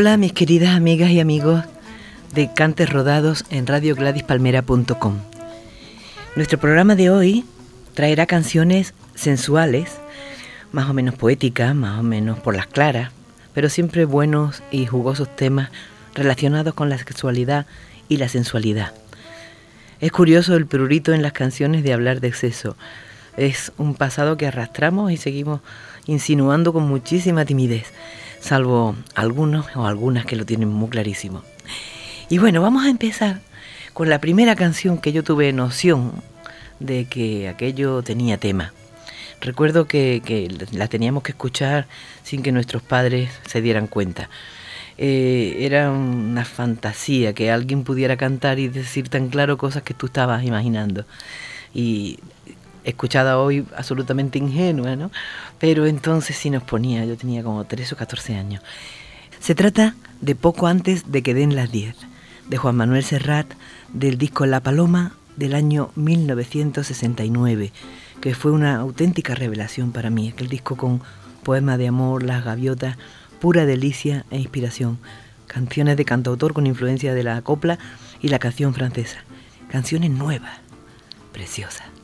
Hola mis queridas amigas y amigos de Cantes Rodados en radiogladyspalmera.com. Nuestro programa de hoy traerá canciones sensuales, más o menos poéticas, más o menos por las claras, pero siempre buenos y jugosos temas relacionados con la sexualidad y la sensualidad. Es curioso el prurito en las canciones de hablar de exceso. Es un pasado que arrastramos y seguimos insinuando con muchísima timidez salvo algunos o algunas que lo tienen muy clarísimo. Y bueno, vamos a empezar con la primera canción que yo tuve noción de que aquello tenía tema. Recuerdo que, la teníamos que escuchar sin que nuestros padres se dieran cuenta. Eh, era una fantasía que alguien pudiera cantar y decir tan claro cosas que tú estabas imaginando. Y escuchada hoy absolutamente ingenua, ¿no? Pero entonces sí nos ponía, yo tenía como 13 o 14 años. Se trata de poco antes de que den las 10, de Juan Manuel Serrat, del disco La Paloma del año 1969, que fue una auténtica revelación para mí, aquel disco con poema de amor, las gaviotas, pura delicia e inspiración, canciones de cantautor con influencia de la copla y la canción francesa, canciones nuevas, preciosas.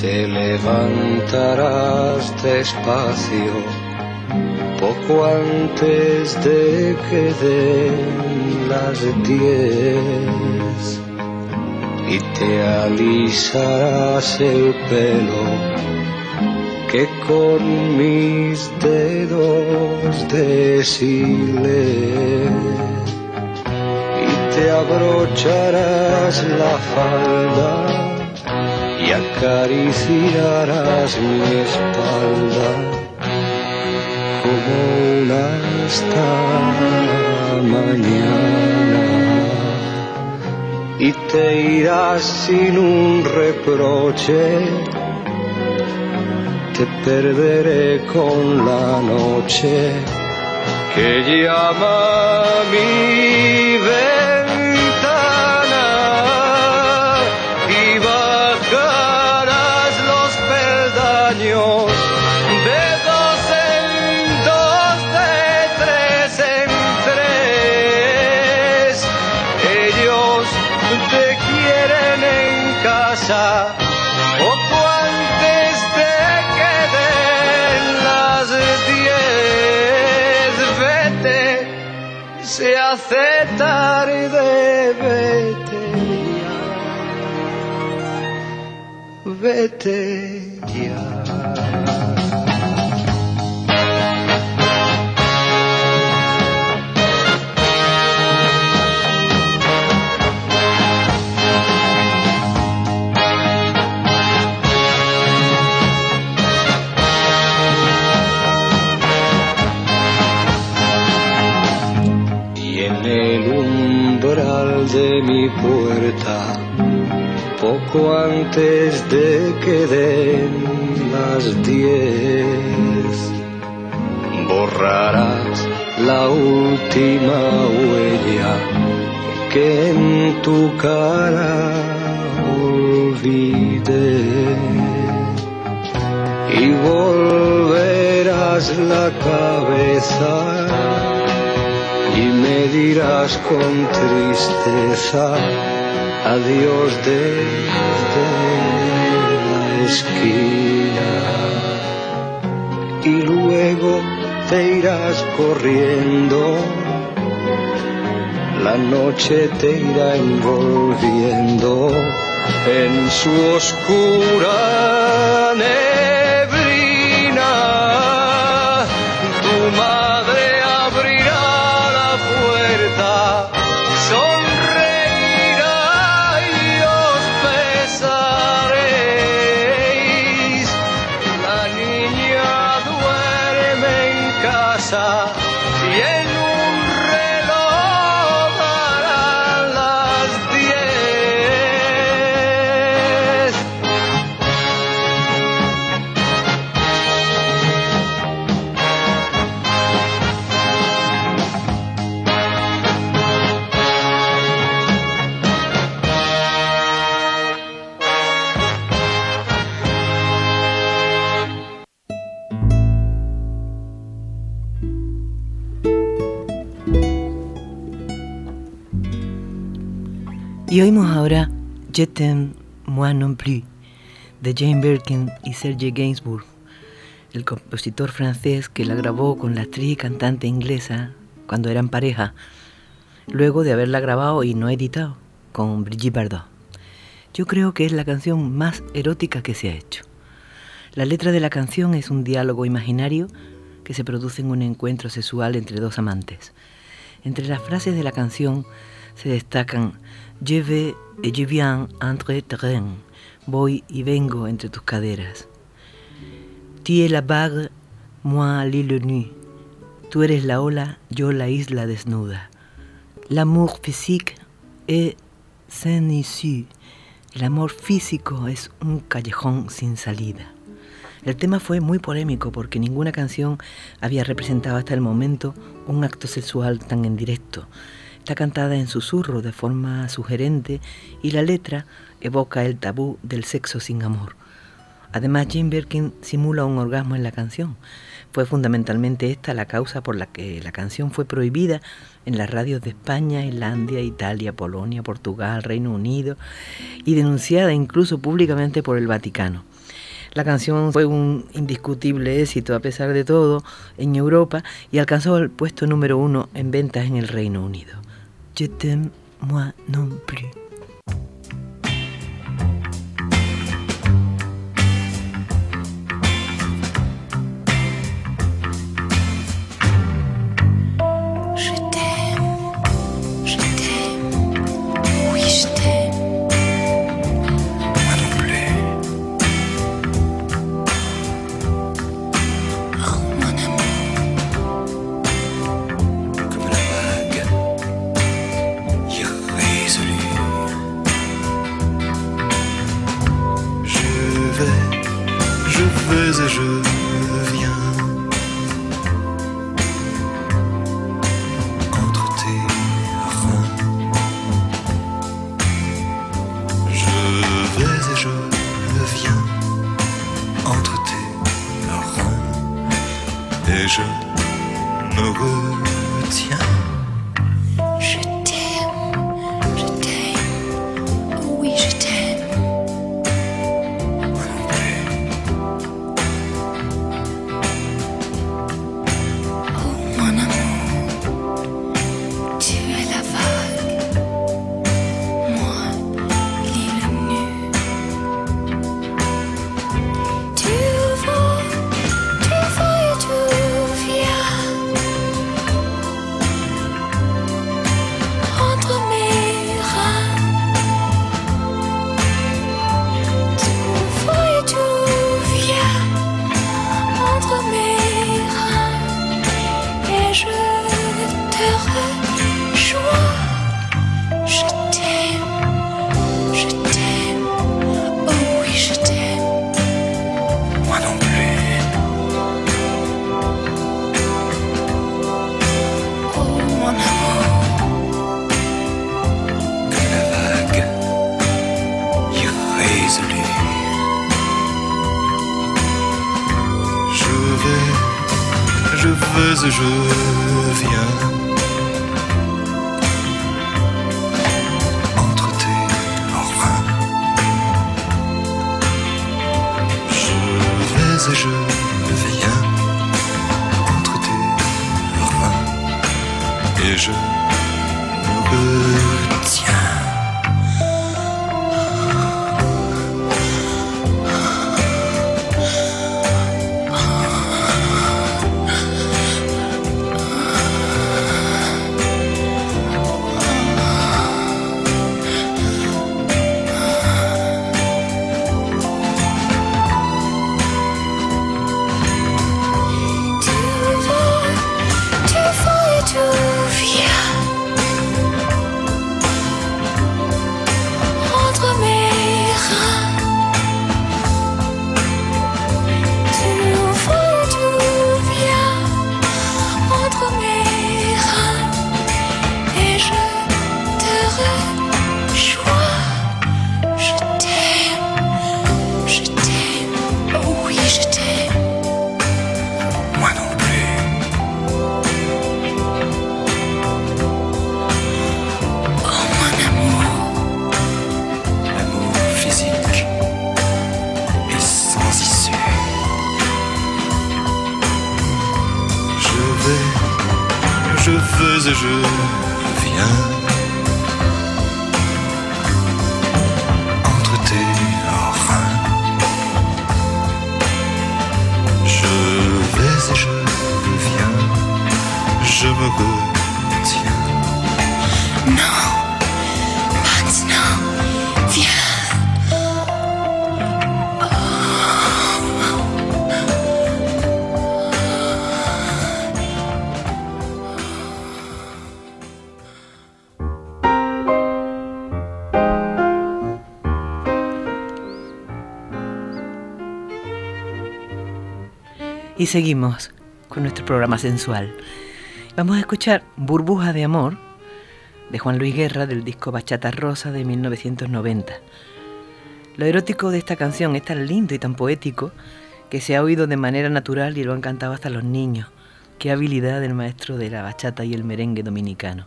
Te levantarás despacio poco antes de que las diez y te alisarás el pelo que con mis dedos deshilé y te abrocharás la falda y acariciarás mi espalda como una esta mañana. Y te irás sin un reproche. Te perderé con la noche. Que llama mi ventana se hace tarde, vete ya. Vete ya. De mi puerta poco antes de que den las diez. Borrarás la última huella que en tu cara olvidé y volverás la cabeza me dirás con tristeza adiós desde la esquina. Y luego te irás corriendo la noche te irá envolviendo en su oscura Y oímos ahora Je t'aime, moi non plus, de Jane Birkin y Serge Gainsbourg, el compositor francés que la grabó con la actriz y cantante inglesa cuando eran pareja, luego de haberla grabado y no editado con Brigitte Bardot. Yo creo que es la canción más erótica que se ha hecho. La letra de la canción es un diálogo imaginario que se produce en un encuentro sexual entre dos amantes. Entre las frases de la canción se destacan Je vais et je viens entre tes reins, voy y vengo entre tus caderas. Tu es la vague, moi l'île nue. Tú eres la ola, yo la isla desnuda. L'amour physique est sans issue. El amor físico es un callejón sin salida. El tema fue muy polémico porque ninguna canción había representado hasta el momento un acto sexual tan en directo. Está cantada en susurro de forma sugerente y la letra evoca el tabú del sexo sin amor. Además, Jane Birkin simula un orgasmo en la canción. Fue fundamentalmente esta la causa por la que la canción fue prohibida en las radios de España, Islandia, Italia, Polonia, Portugal, Reino Unido y denunciada incluso públicamente por el Vaticano. La canción fue un indiscutible éxito a pesar de todo en Europa y alcanzó el puesto número uno en ventas en el Reino Unido. Je t'aime, moi non plus. Vais et Y seguimos con nuestro programa sensual. Vamos a escuchar Burbuja de Amor de Juan Luis Guerra del disco Bachata Rosa de 1990. Lo erótico de esta canción es tan lindo y tan poético que se ha oído de manera natural y lo han cantado hasta los niños. Qué habilidad del maestro de la bachata y el merengue dominicano.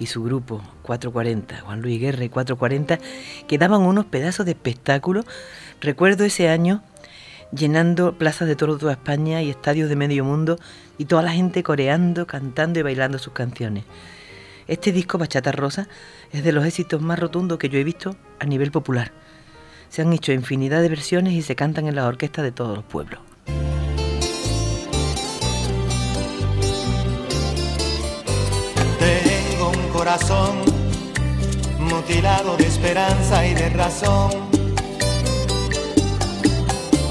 Y su grupo 440, Juan Luis Guerra y 440, que daban unos pedazos de espectáculo. Recuerdo ese año llenando plazas de toda España y estadios de medio mundo y toda la gente coreando, cantando y bailando sus canciones. Este disco Bachata Rosa es de los éxitos más rotundos que yo he visto a nivel popular. Se han hecho infinidad de versiones y se cantan en las orquestas de todos los pueblos. Tengo un corazón mutilado de esperanza y de razón.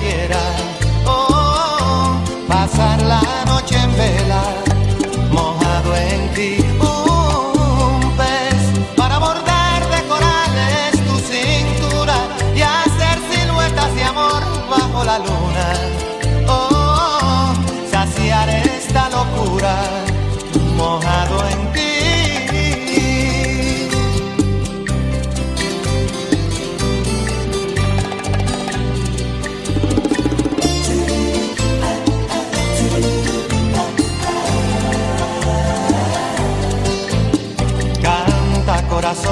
quiera. Oh, pasar la noche en vela, mojado en ti. Un pez para bordar de corales tu cintura y hacer siluetas de amor bajo la luna. Oh, saciar esta locura mojado en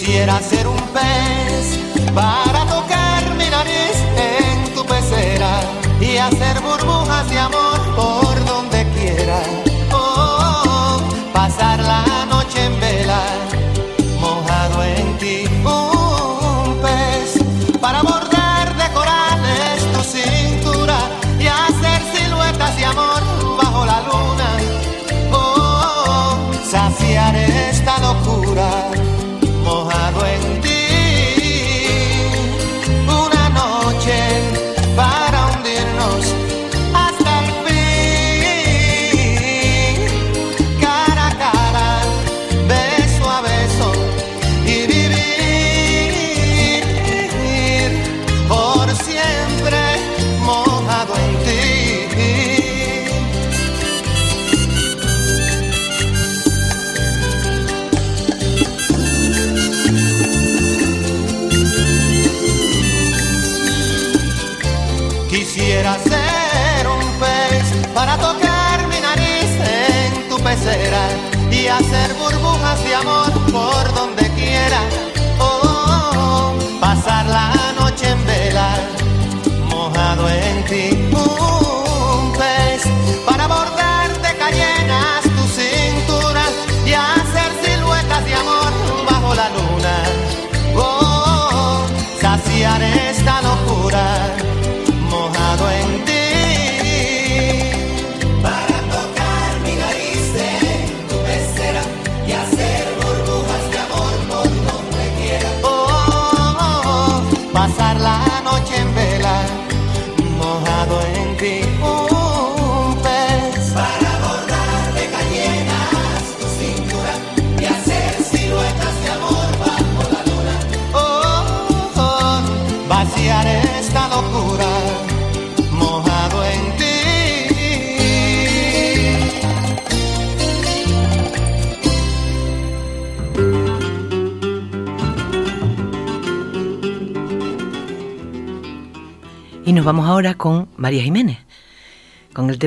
Quisiera ser un pez para tocar mi nariz en tu pecera y hacer burbujas de amor por donde quiera. Oh, pasar la noche en vela, mojado en ti. Un pez para bordar de corales tu cintura y hacer siluetas de amor bajo la luna. Oh, saciar esta locura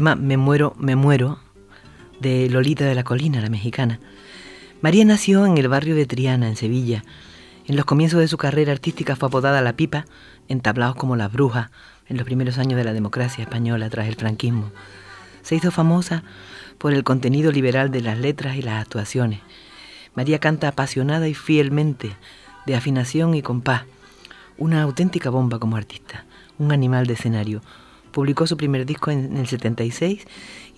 Me muero, me muero, de Lolita de la Colina, la mexicana. María nació en el barrio de Triana, en Sevilla. En los comienzos de su carrera artística fue apodada La Pipa, entablados como Las Brujas, en los primeros años de la democracia española tras el franquismo. Se hizo famosa por el contenido liberal de las letras y las actuaciones. María canta apasionada y fielmente, de afinación y compás, una auténtica bomba como artista, un animal de escenario. Publicó su primer disco en el 76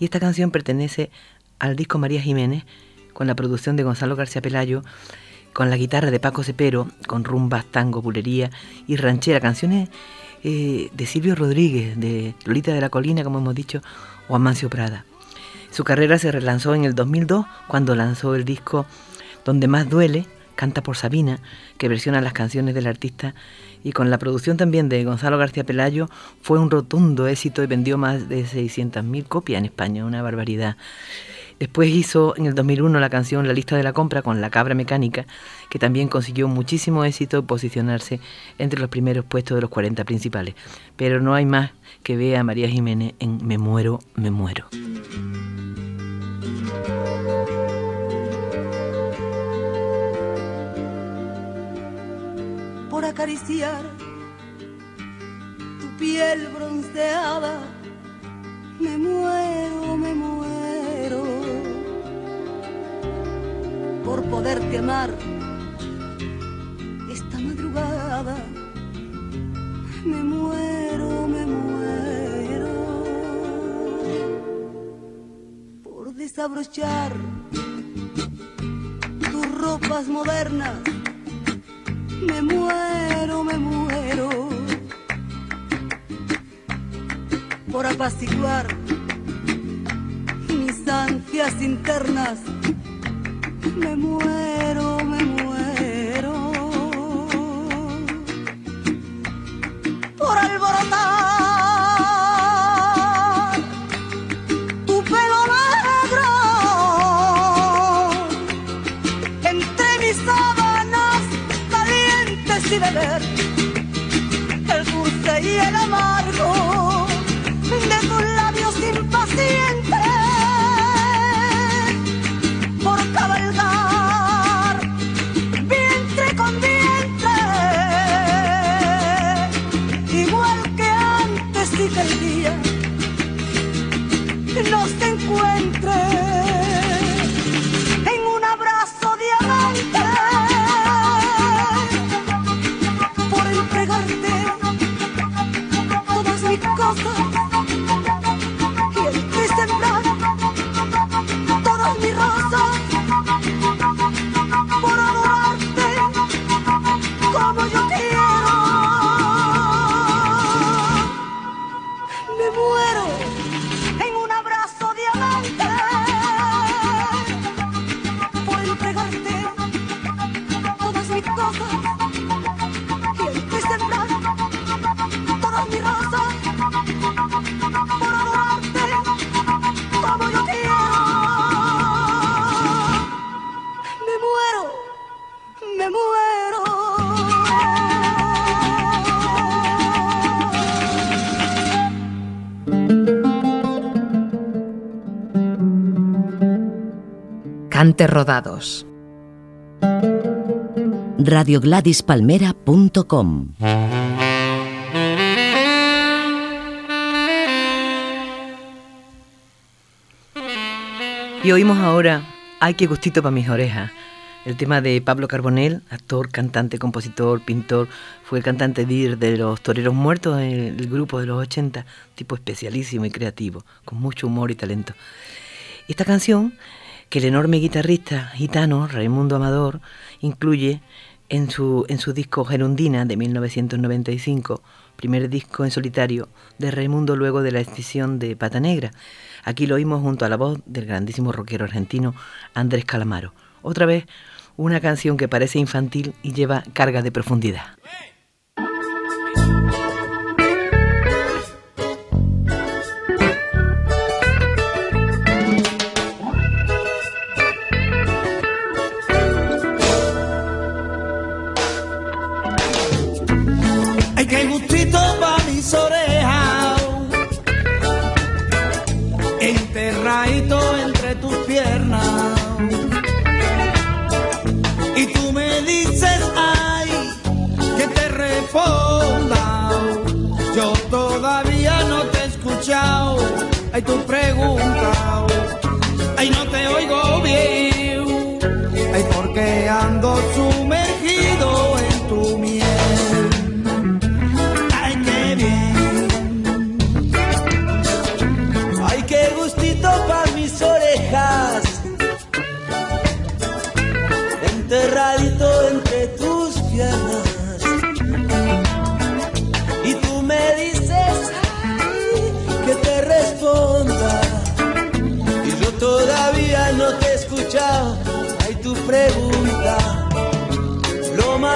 y esta canción pertenece al disco María Jiménez, con la producción de Gonzalo García Pelayo, con la guitarra de Paco Cepero, con rumbas, tango, bulería y ranchera, canciones eh, de Silvio Rodríguez, de Lolita de la Colina, como hemos dicho, o Amancio Prada. Su carrera se relanzó en el 2002 cuando lanzó el disco Donde más duele, Canta por Sabina, que versiona las canciones del artista y con la producción también de Gonzalo García Pelayo fue un rotundo éxito y vendió más de 600.000 copias en España, una barbaridad. Después hizo en el 2001 la canción La lista de la compra con La cabra mecánica, que también consiguió muchísimo éxito posicionarse entre los primeros puestos de los 40 principales. Pero no hay más que ver a María Jiménez en Me muero, me muero. Acariciar tu piel bronceada. Me muero, me muero por poderte amar esta madrugada. Me muero, me muero por desabrochar tus ropas modernas me muero, me muero por apaciguar mis ansias internas. Me muero, Cante Rodados. radiogladispalmera.com Y oímos ahora Ay, qué gustito para mis orejas. El tema de Pablo Carbonell, actor, cantante, compositor, pintor, fue el cantante líder de los Toreros Muertos, el grupo de los 80, tipo especialísimo y creativo, con mucho humor y talento. Esta canción, que el enorme guitarrista gitano Raimundo Amador incluye en su, en su disco Gerundina de 1995, primer disco en solitario de Raimundo luego de la extinción de Pata Negra. Aquí lo oímos junto a la voz del grandísimo rockero argentino Andrés Calamaro. Otra vez, una canción que parece infantil y lleva carga de profundidad. Ay, tu pregunta, ay, no te oigo bien. Ay, porque ando sumergido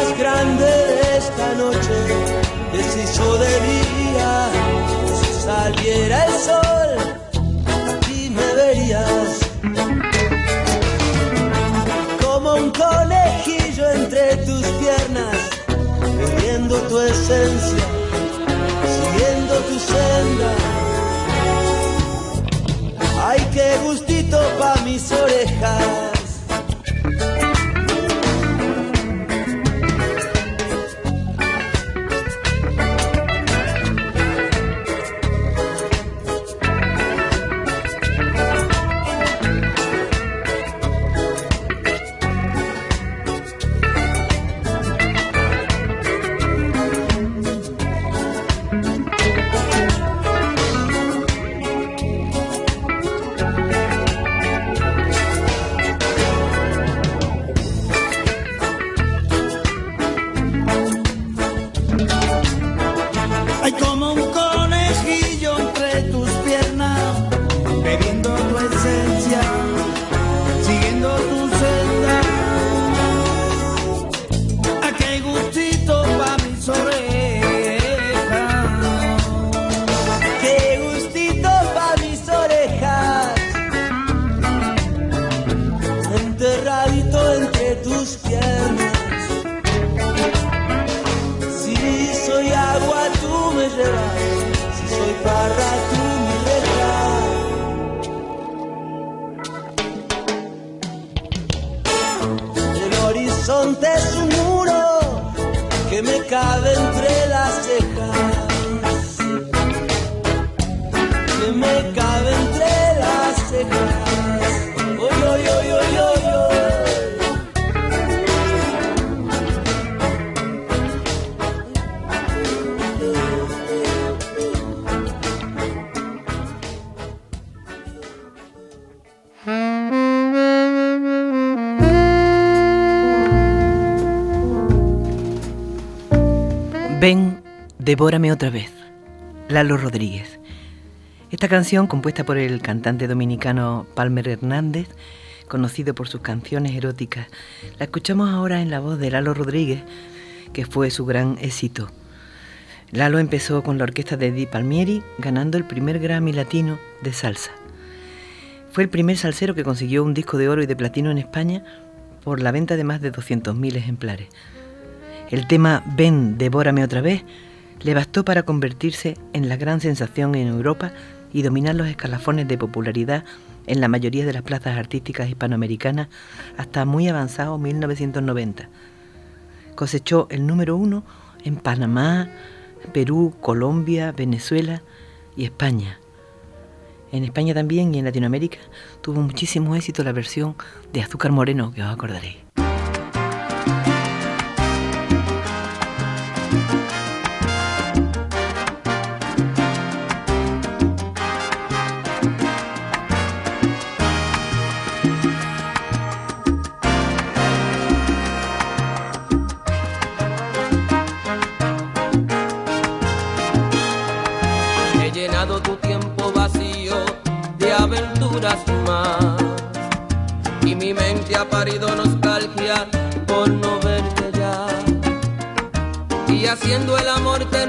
más grande de esta noche que se hizo de día. Saliera el sol, aquí me verías. Como un conejillo entre tus piernas, bebiendo tu esencia, siguiendo tu senda. Ay, qué gustito pa' mis orejas. El horizonte es un muro que me cabe entre las cejas que me cabe entre las cejas. Devórame otra vez. Lalo Rodríguez. Esta canción, compuesta por el cantante dominicano Palmer Hernández, conocido por sus canciones eróticas, la escuchamos ahora en la voz de Lalo Rodríguez, que fue su gran éxito. Lalo empezó con la orquesta de Di Palmieri, ganando el primer Grammy Latino de salsa. Fue el primer salsero que consiguió un disco de oro y de platino en España por la venta de más de 200.000 ejemplares. El tema Ven, devórame otra vez le bastó para convertirse en la gran sensación en Europa y dominar los escalafones de popularidad en la mayoría de las plazas artísticas hispanoamericanas hasta muy avanzado 1990. Cosechó el número uno en Panamá, Perú, Colombia, Venezuela y España. En España también y en Latinoamérica tuvo muchísimo éxito la versión de Azúcar Moreno, que os acordaréis. Parido nostalgia por no verte ya. Y haciendo el amor te he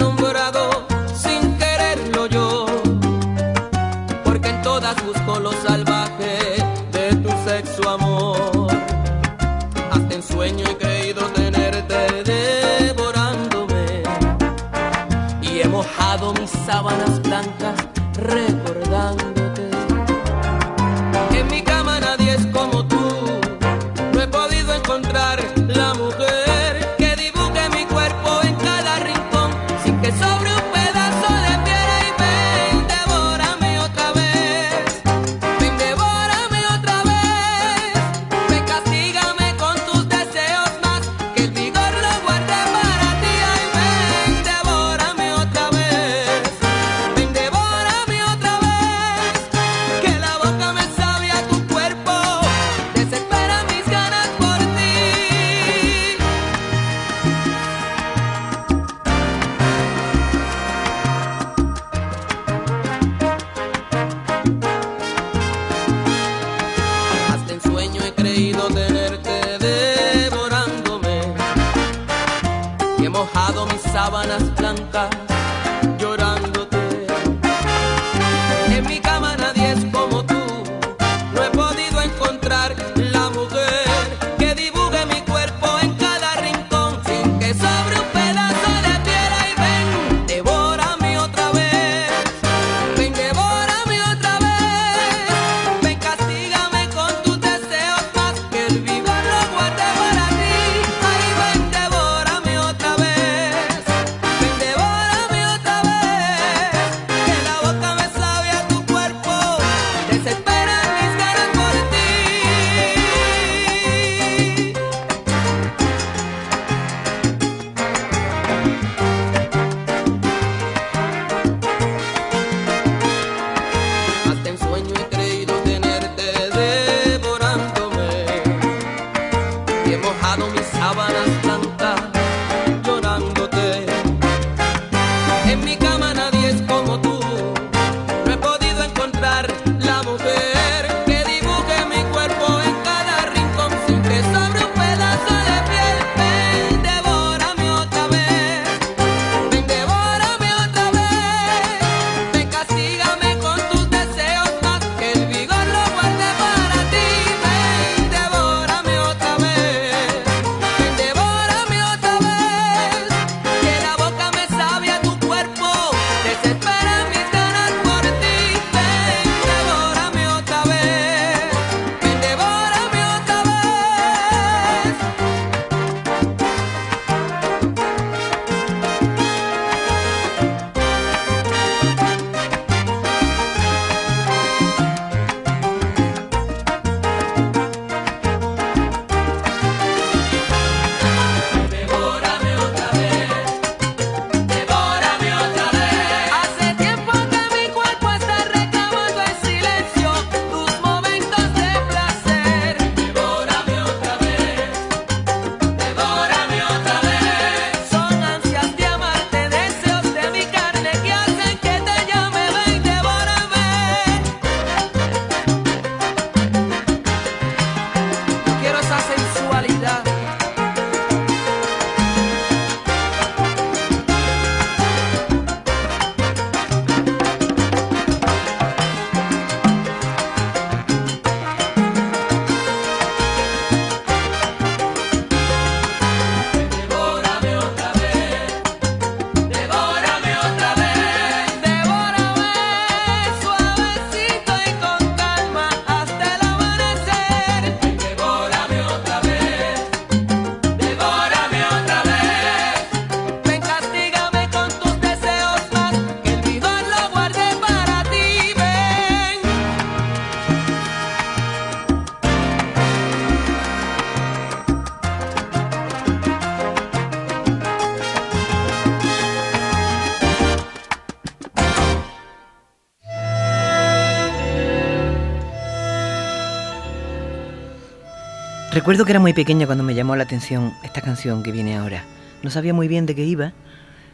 Recuerdo que era muy pequeña cuando me llamó la atención esta canción que viene ahora. No sabía muy bien de qué iba,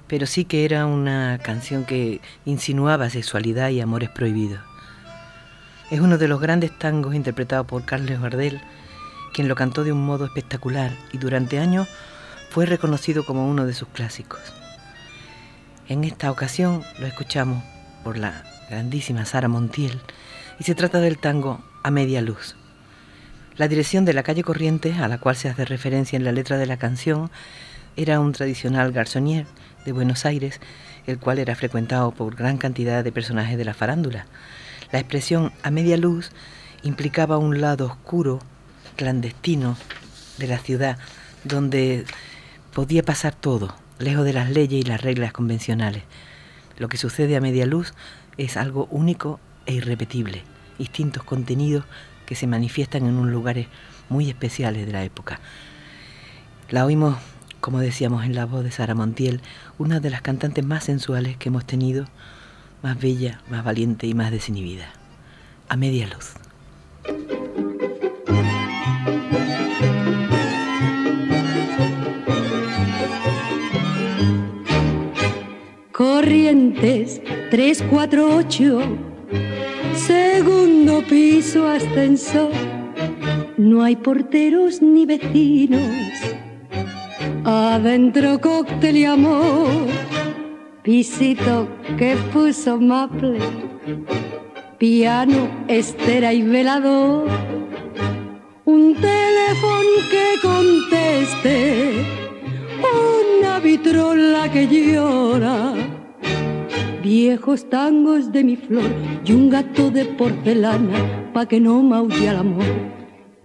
pero sí que era una canción que insinuaba sexualidad y amores prohibidos. Es uno de los grandes tangos interpretados por Carlos Gardel, quien lo cantó de un modo espectacular y durante años fue reconocido como uno de sus clásicos. En esta ocasión lo escuchamos por la grandísima Sara Montiel y se trata del tango A Media Luz. La dirección de la calle Corrientes, a la cual se hace referencia en la letra de la canción, era un tradicional garzonier de Buenos Aires, el cual era frecuentado por gran cantidad de personajes de la farándula. La expresión a media luz implicaba un lado oscuro, clandestino de la ciudad, donde podía pasar todo, lejos de las leyes y las reglas convencionales. Lo que sucede a media luz es algo único e irrepetible, distintos contenidos que se manifiestan en unos lugares muy especiales de la época. La oímos, como decíamos, en la voz de Sara Montiel, una de las cantantes más sensuales que hemos tenido, más bella, más valiente y más desinhibida. A media luz. Corrientes 348, segundo piso ascensor. No hay porteros ni vecinos. Adentro cóctel y amor, pisito que puso maple, piano, estera y velador, un teléfono que conteste, una vitrola que llora, viejos tangos de mi flor y un gato de porcelana pa' que no maulle al amor.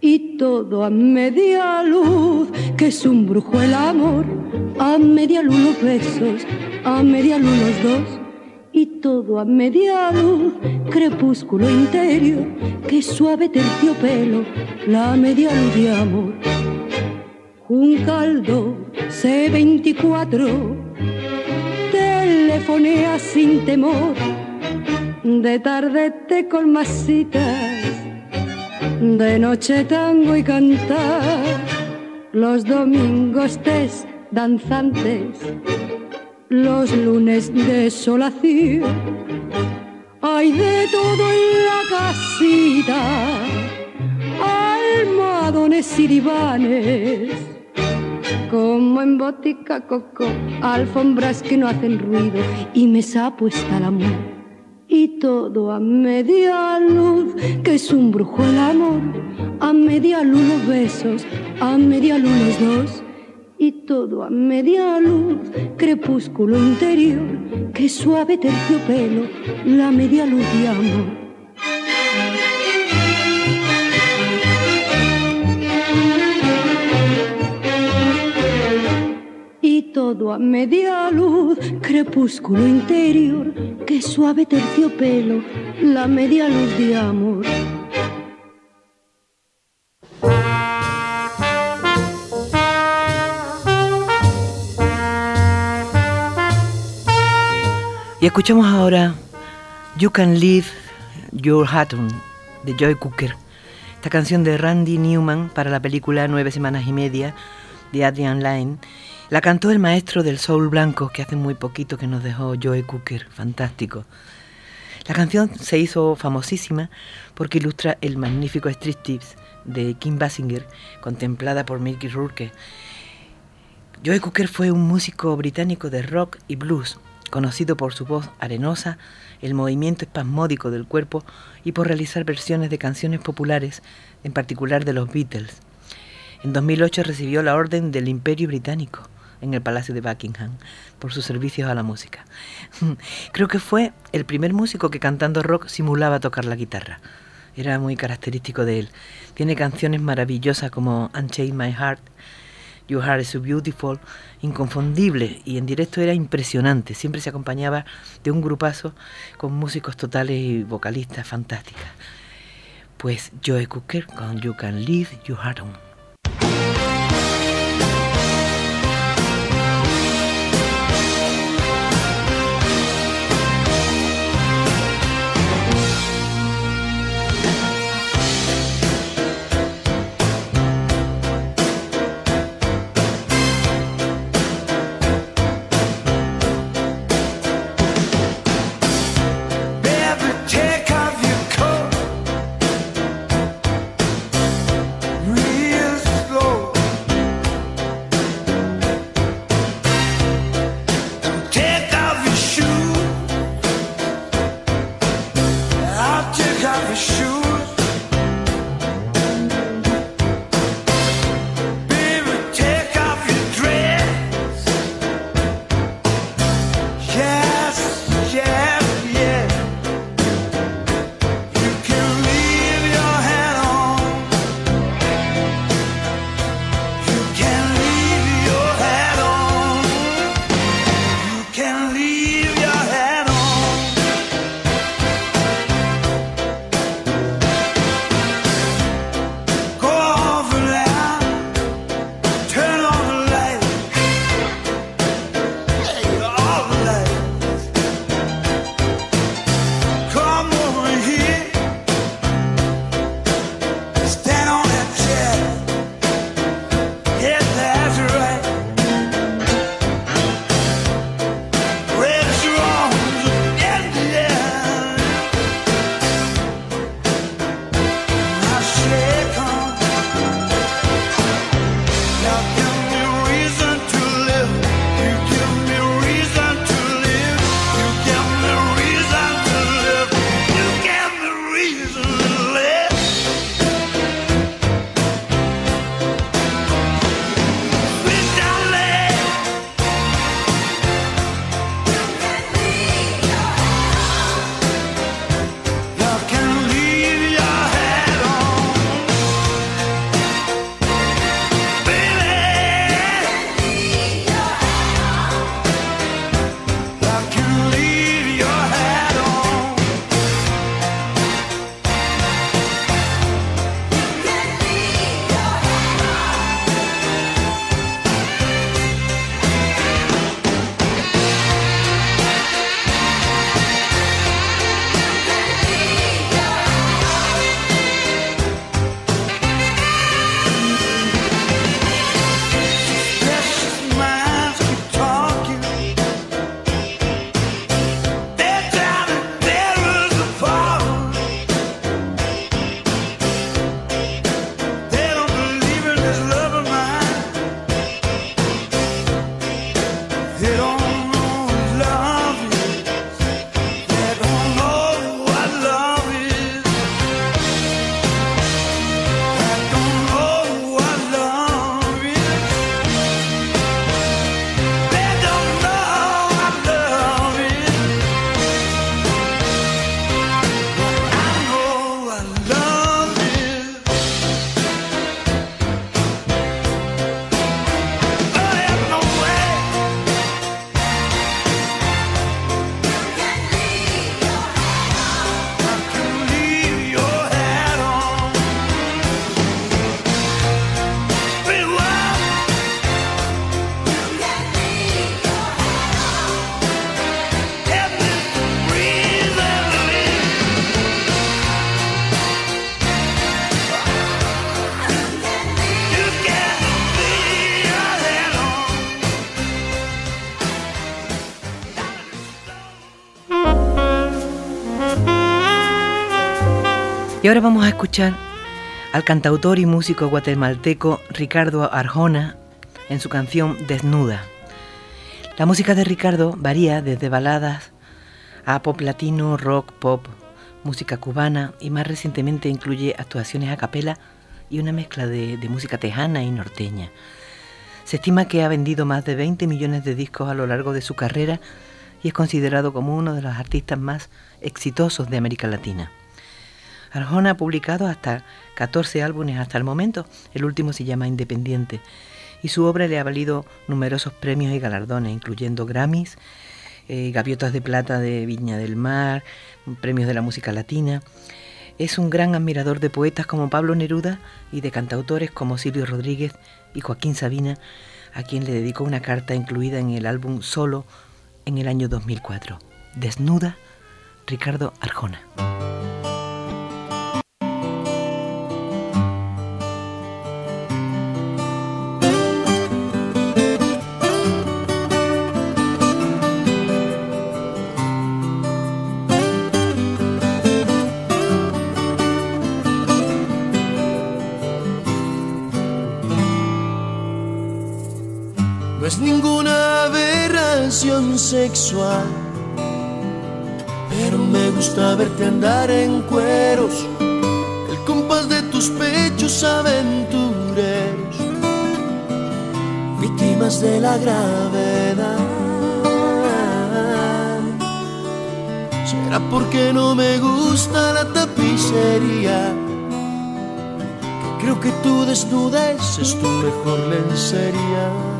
Y todo a media luz, que es un brujo el amor, a media luz los besos, a media luz los dos, y todo a media luz, crepúsculo interior, que suave terciopelo, la media luz de amor. Un caldo C24, sin temor, de tarde te colmasitas de noche tango y cantar, los domingos test danzantes, los lunes desolación. Hay de todo en la casita, almohadones y divanes, como en botica coco, alfombras que no hacen ruido y mesa puesta al amor. Y todo a media luz, que es un brujo el amor, a media luz los besos, a media luz los dos, y todo a media luz, crepúsculo interior, que suave terciopelo, la media luz de amor. Todo a media luz, crepúsculo interior, que suave terciopelo, la media luz de amor. Y escuchamos ahora You Can Leave Your Hat On de Joy Cooker, esta canción de Randy Newman para la película Nueve Semanas y Media de Adrian Lyne la cantó el maestro del soul blanco que hace muy poquito que nos dejó Joe Cooker, fantástico. La canción se hizo famosísima porque ilustra el magnífico Street Tips de Kim Basinger, contemplada por Mickey Rourke. Joe Cooker fue un músico británico de rock y blues, conocido por su voz arenosa, el movimiento espasmódico del cuerpo y por realizar versiones de canciones populares, en particular de los Beatles. En 2008 recibió la Orden del Imperio Británico en el Palacio de Buckingham por sus servicios a la música. Creo que fue el primer músico que cantando rock simulaba tocar la guitarra. Era muy característico de él. Tiene canciones maravillosas como Unchain My Heart, Your Heart is So Beautiful, inconfundible y en directo era impresionante. Siempre se acompañaba de un grupazo con músicos totales y vocalistas fantásticas. Pues Joe Cooker con You Can Leave Your Heart On. Ahora vamos a escuchar al cantautor y músico guatemalteco Ricardo Arjona en su canción Desnuda. La música de Ricardo varía desde baladas a pop latino, rock, pop, música cubana y más recientemente incluye actuaciones a capela y una mezcla de, de música tejana y norteña. Se estima que ha vendido más de 20 millones de discos a lo largo de su carrera y es considerado como uno de los artistas más exitosos de América Latina. Arjona ha publicado hasta 14 álbumes hasta el momento, el último se llama Independiente, y su obra le ha valido numerosos premios y galardones, incluyendo Grammys, eh, Gaviotas de Plata de Viña del Mar, premios de la música latina. Es un gran admirador de poetas como Pablo Neruda y de cantautores como Silvio Rodríguez y Joaquín Sabina, a quien le dedicó una carta incluida en el álbum Solo en el año 2004. Desnuda, Ricardo Arjona. Es ninguna aberración sexual, pero me gusta verte andar en cueros, el compás de tus pechos aventureros, víctimas de la gravedad. Será porque no me gusta la tapicería. Creo que tu desnudez es tu mejor lencería.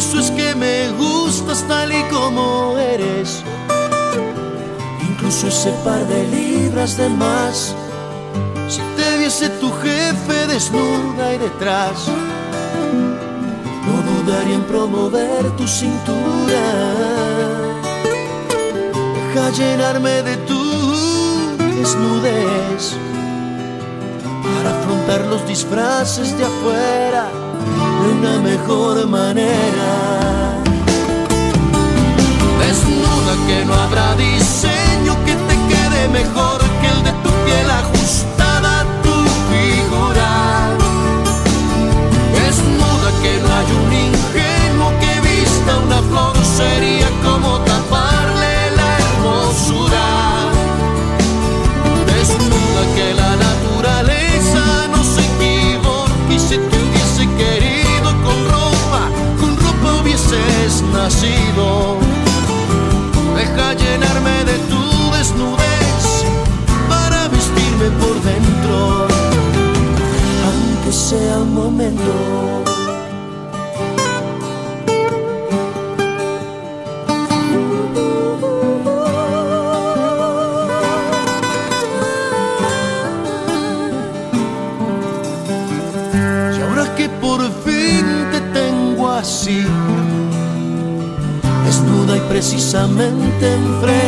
Eso es que me gustas tal y como eres. Incluso ese par de libras de más. Si te viese tu jefe desnuda y detrás, no dudaría en promover tu cintura. Deja llenarme de tu desnudez para afrontar los disfraces de afuera de una mejor manera. Desnuda que no habrá diseño que te quede mejor que el de tu piel ajustada a tu figura. Desnuda que no hay un ingenuo que vista una flor sería nacido. Deja llenarme de tu desnudez para vestirme por dentro, aunque sea un momento. Precisamente enfrente,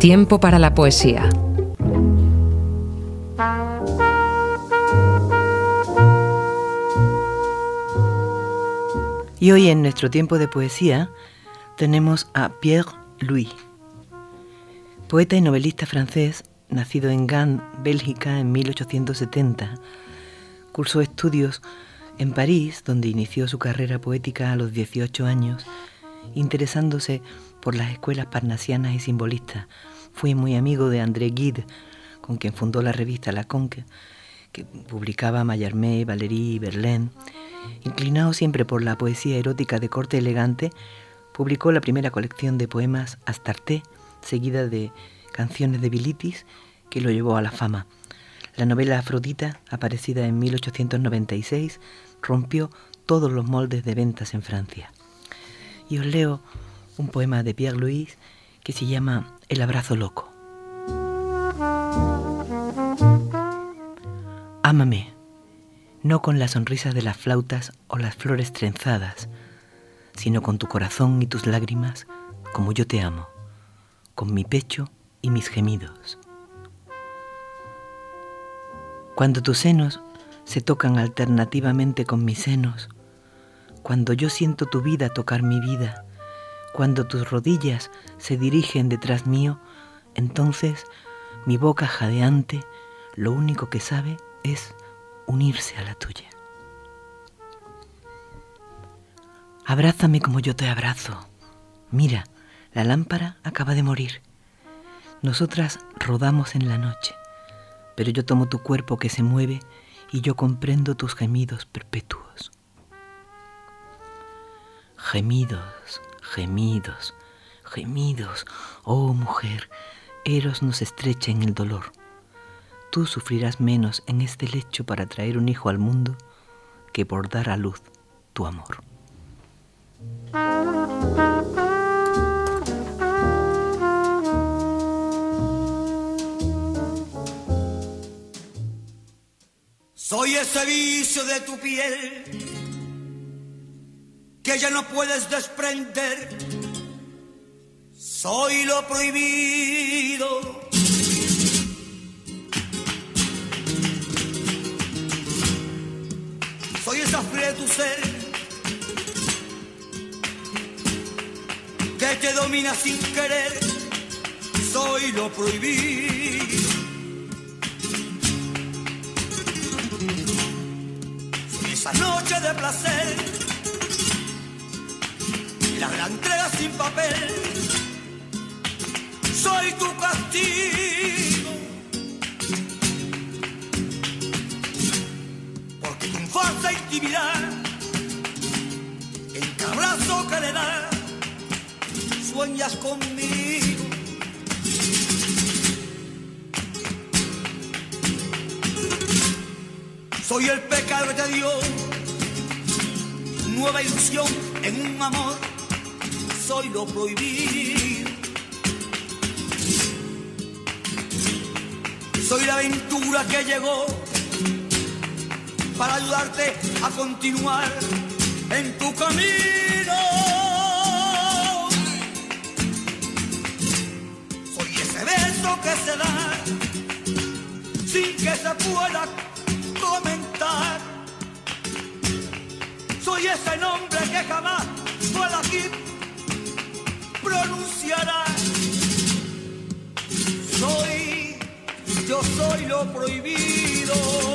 Tiempo para la poesía. Y hoy en nuestro tiempo de poesía tenemos a Pierre Louis, poeta y novelista francés, nacido en Gand, Bélgica, en 1870. Cursó estudios en París, donde inició su carrera poética a los 18 años, interesándose por las escuelas parnasianas y simbolistas. Fue muy amigo de André Gide, con quien fundó la revista La Conque, que publicaba Mallarmé, Valéry y Verlaine Inclinado siempre por la poesía erótica de corte elegante, publicó la primera colección de poemas Astarte, seguida de canciones de Bilitis, que lo llevó a la fama. La novela Afrodita, aparecida en 1896, rompió todos los moldes de ventas en Francia. Y os leo un poema de Pierre Louis que se llama El abrazo loco. Ámame no con la sonrisa de las flautas o las flores trenzadas, sino con tu corazón y tus lágrimas, como yo te amo, con mi pecho y mis gemidos. Cuando tus senos se tocan alternativamente con mis senos, cuando yo siento tu vida tocar mi vida, cuando tus rodillas se dirigen detrás mío, entonces mi boca jadeante lo único que sabe es unirse a la tuya. Abrázame como yo te abrazo. Mira, la lámpara acaba de morir. Nosotras rodamos en la noche, pero yo tomo tu cuerpo que se mueve y yo comprendo tus gemidos perpetuos. Gemidos, gemidos, gemidos, oh mujer, Eros nos estrecha en el dolor. Tú sufrirás menos en este lecho para traer un hijo al mundo que por dar a luz tu amor. Soy ese vicio de tu piel que ya no puedes desprender. Soy lo prohibido Soy esa fría de tu ser que te domina sin querer. Soy lo prohibido. Soy esa noche de placer, la gran entrega sin papel. Soy tu castigo. falsa intimidad, en cada abrazo que le da, sueñas conmigo. Soy el pecado que te dio nueva ilusión en un amor, soy lo prohibido. Soy la aventura que llegó para ayudarte a continuar lo prohibido.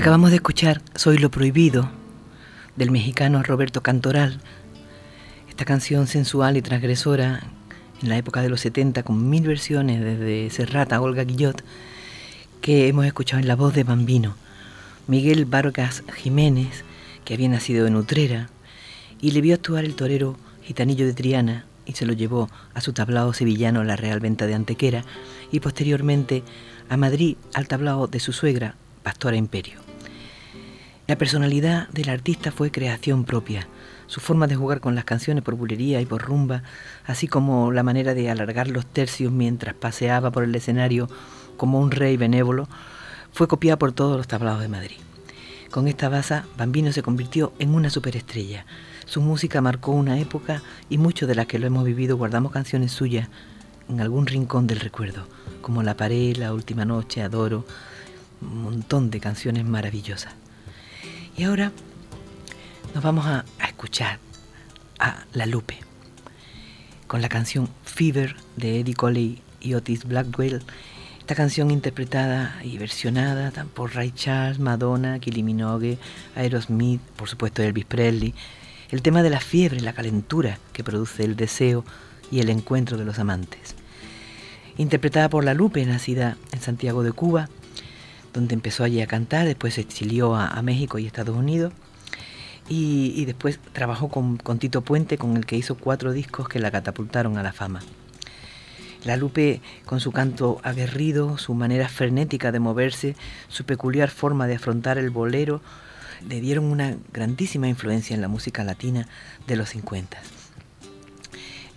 Acabamos de escuchar Soy lo prohibido del mexicano Roberto Cantoral. Esta canción sensual y transgresora en la época de los 70 con mil versiones desde Serrata Olga Guillot que hemos escuchado en la voz de Bambino. Miguel Vargas Jiménez, que había nacido en Utrera, y le vio actuar el torero gitanillo de Triana y se lo llevó a su tablao sevillano la Real Venta de Antequera y posteriormente a Madrid al tablao de su suegra, Pastora Imperio. La personalidad del artista fue creación propia, su forma de jugar con las canciones por bulería y por rumba, así como la manera de alargar los tercios mientras paseaba por el escenario como un rey benévolo, fue copiada por todos los tablados de Madrid. Con esta base, Bambino se convirtió en una superestrella. Su música marcó una época y muchos de las que lo hemos vivido guardamos canciones suyas en algún rincón del recuerdo, como La Pared, La Última Noche, Adoro, un montón de canciones maravillosas. Y ahora nos vamos a, escuchar a La Lupe con la canción Fever de Eddie Coley y Otis Blackwell esta canción interpretada y versionada por Ray Charles, Madonna, Kylie Minogue, Aerosmith, por supuesto Elvis Presley, el tema de la fiebre, la calentura que produce el deseo y el encuentro de los amantes. Interpretada por La Lupe, nacida en Santiago de Cuba, donde empezó allí a cantar, después se exilió a, México y Estados Unidos, y, después trabajó con, con Tito Puente, con el que hizo cuatro discos que la catapultaron a la fama. La Lupe, con su canto aguerrido, su manera frenética de moverse, su peculiar forma de afrontar el bolero, le dieron una grandísima influencia en la música latina de los 50.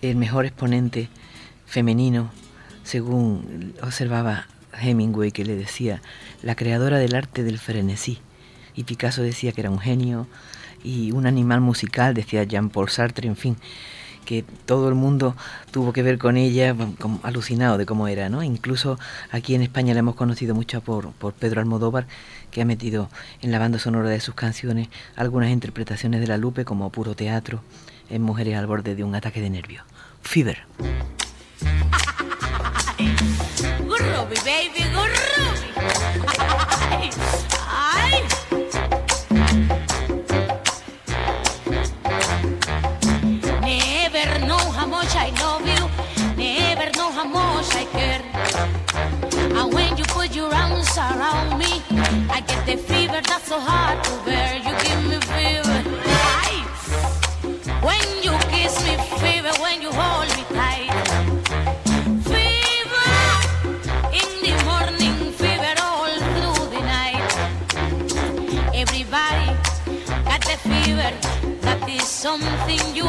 El mejor exponente femenino, según observaba Hemingway, que le decía, la creadora del arte del frenesí. Y Picasso decía que era un genio y un animal musical, decía Jean-Paul Sartre, en fin que todo el mundo tuvo que ver con ella, alucinado de cómo era, ¿no? Incluso aquí en España la hemos conocido mucho por, por Pedro Almodóvar, que ha metido en la banda sonora de sus canciones algunas interpretaciones de la Lupe como puro teatro en Mujeres al borde de un ataque de nervio. Fever. baby, around me. I get the fever that's so hard to bear. You give me fever. Aye. When you kiss me, fever. When you hold me tight. Fever. In the morning, fever all through the night. Everybody got the fever. That is something you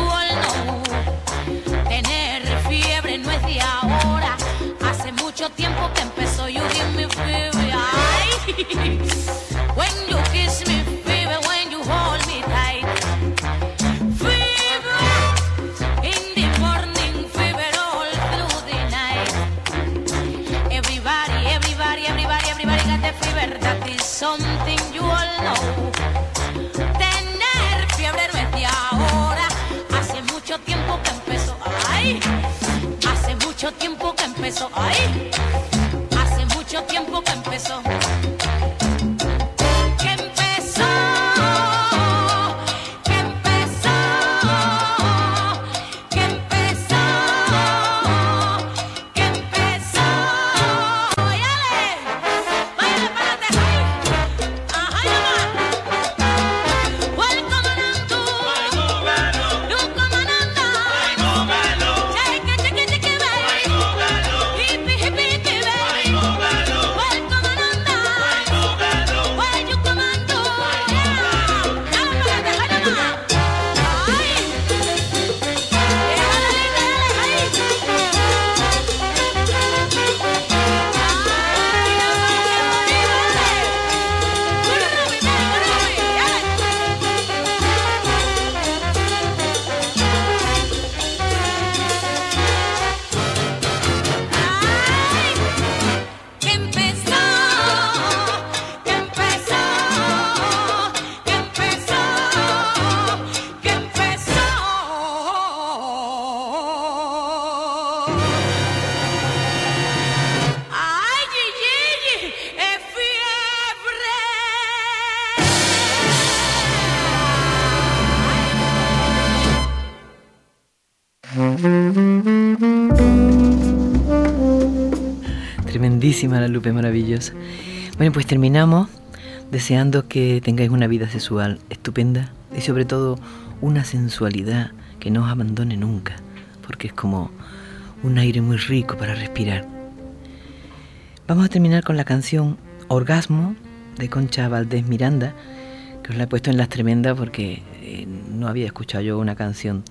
tiempo que empezó. Ay, hace mucho tiempo que empezó. Lupe, maravillosa. Bueno, pues terminamos deseando que tengáis una vida sexual estupenda y sobre todo una sensualidad que no os abandone nunca, porque es como un aire muy rico para respirar. Vamos a terminar con la canción Orgasmo de Concha Valdés Miranda, que os la he puesto en las tremendas porque eh, no había escuchado yo una canción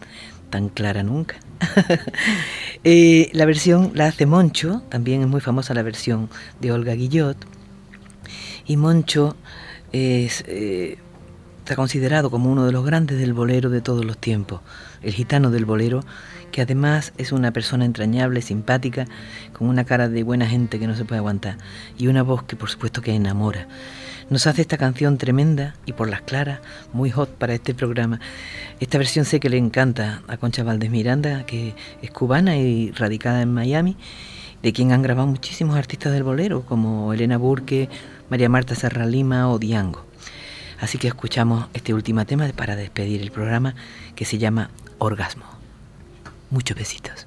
tan clara nunca. Eh, la versión la hace Moncho, también es muy famosa la versión de Olga Guillot. Y Moncho es, eh, está considerado como uno de los grandes del bolero de todos los tiempos, el gitano del bolero, que además es una persona entrañable, simpática, con una cara de buena gente que no se puede aguantar y una voz que por supuesto que enamora. Nos hace esta canción tremenda y por las claras, muy hot para este programa. Esta versión sé que le encanta a Concha Valdés Miranda, que es cubana y radicada en Miami, de quien han grabado muchísimos artistas del bolero, como Elena Burke, María Marta Serra Lima o Diango. Así que escuchamos este último tema para despedir el programa que se llama Orgasmo. Muchos besitos.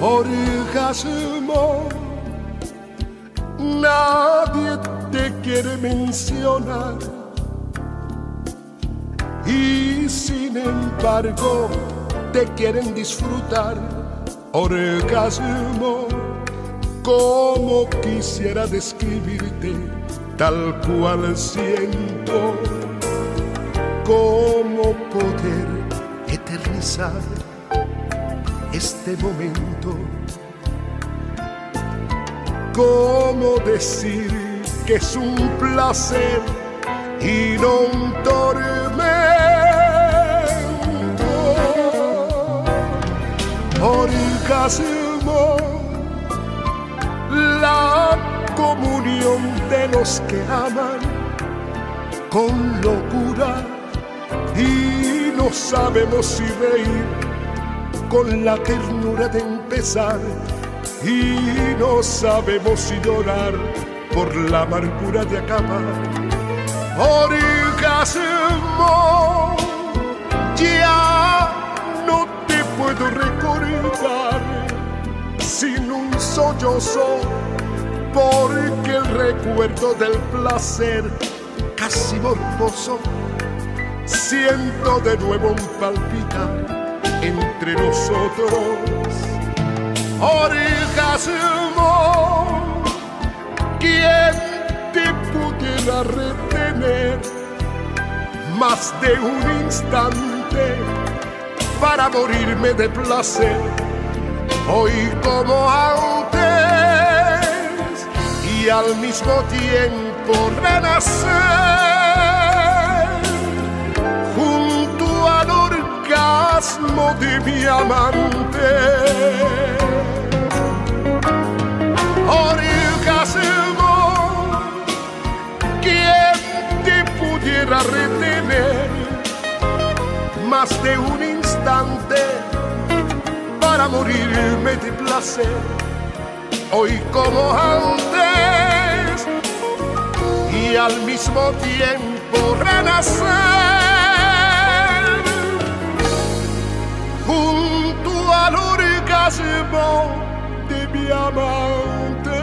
Orgasmo, nadie te quiere mencionar. Y sin embargo te quieren disfrutar. Orgasmo, como quisiera describirte tal cual siento, cómo poder eternizar este momento. ¿Cómo decir que es un placer y no un tormento? Orgasmo, la comunión de los que aman con locura y no sabemos si reír con la ternura de empezar y no sabemos si llorar por la amargura de acabar. Orgasmo, ya no te puedo recordar sin un sollozo, porque el recuerdo del placer casi morboso siento de nuevo un palpitar entre nosotros. Orgasmo, ¿quién te pudiera retener más de un instante para morirme de placer? Hoy como antes y al mismo tiempo renacer orgasmo de mi amante. Orgasmo, ¿quién te pudiera retener más de un instante para morirme de placer? Hoy como antes y al mismo tiempo renacer junto al orgasmo de mi amante.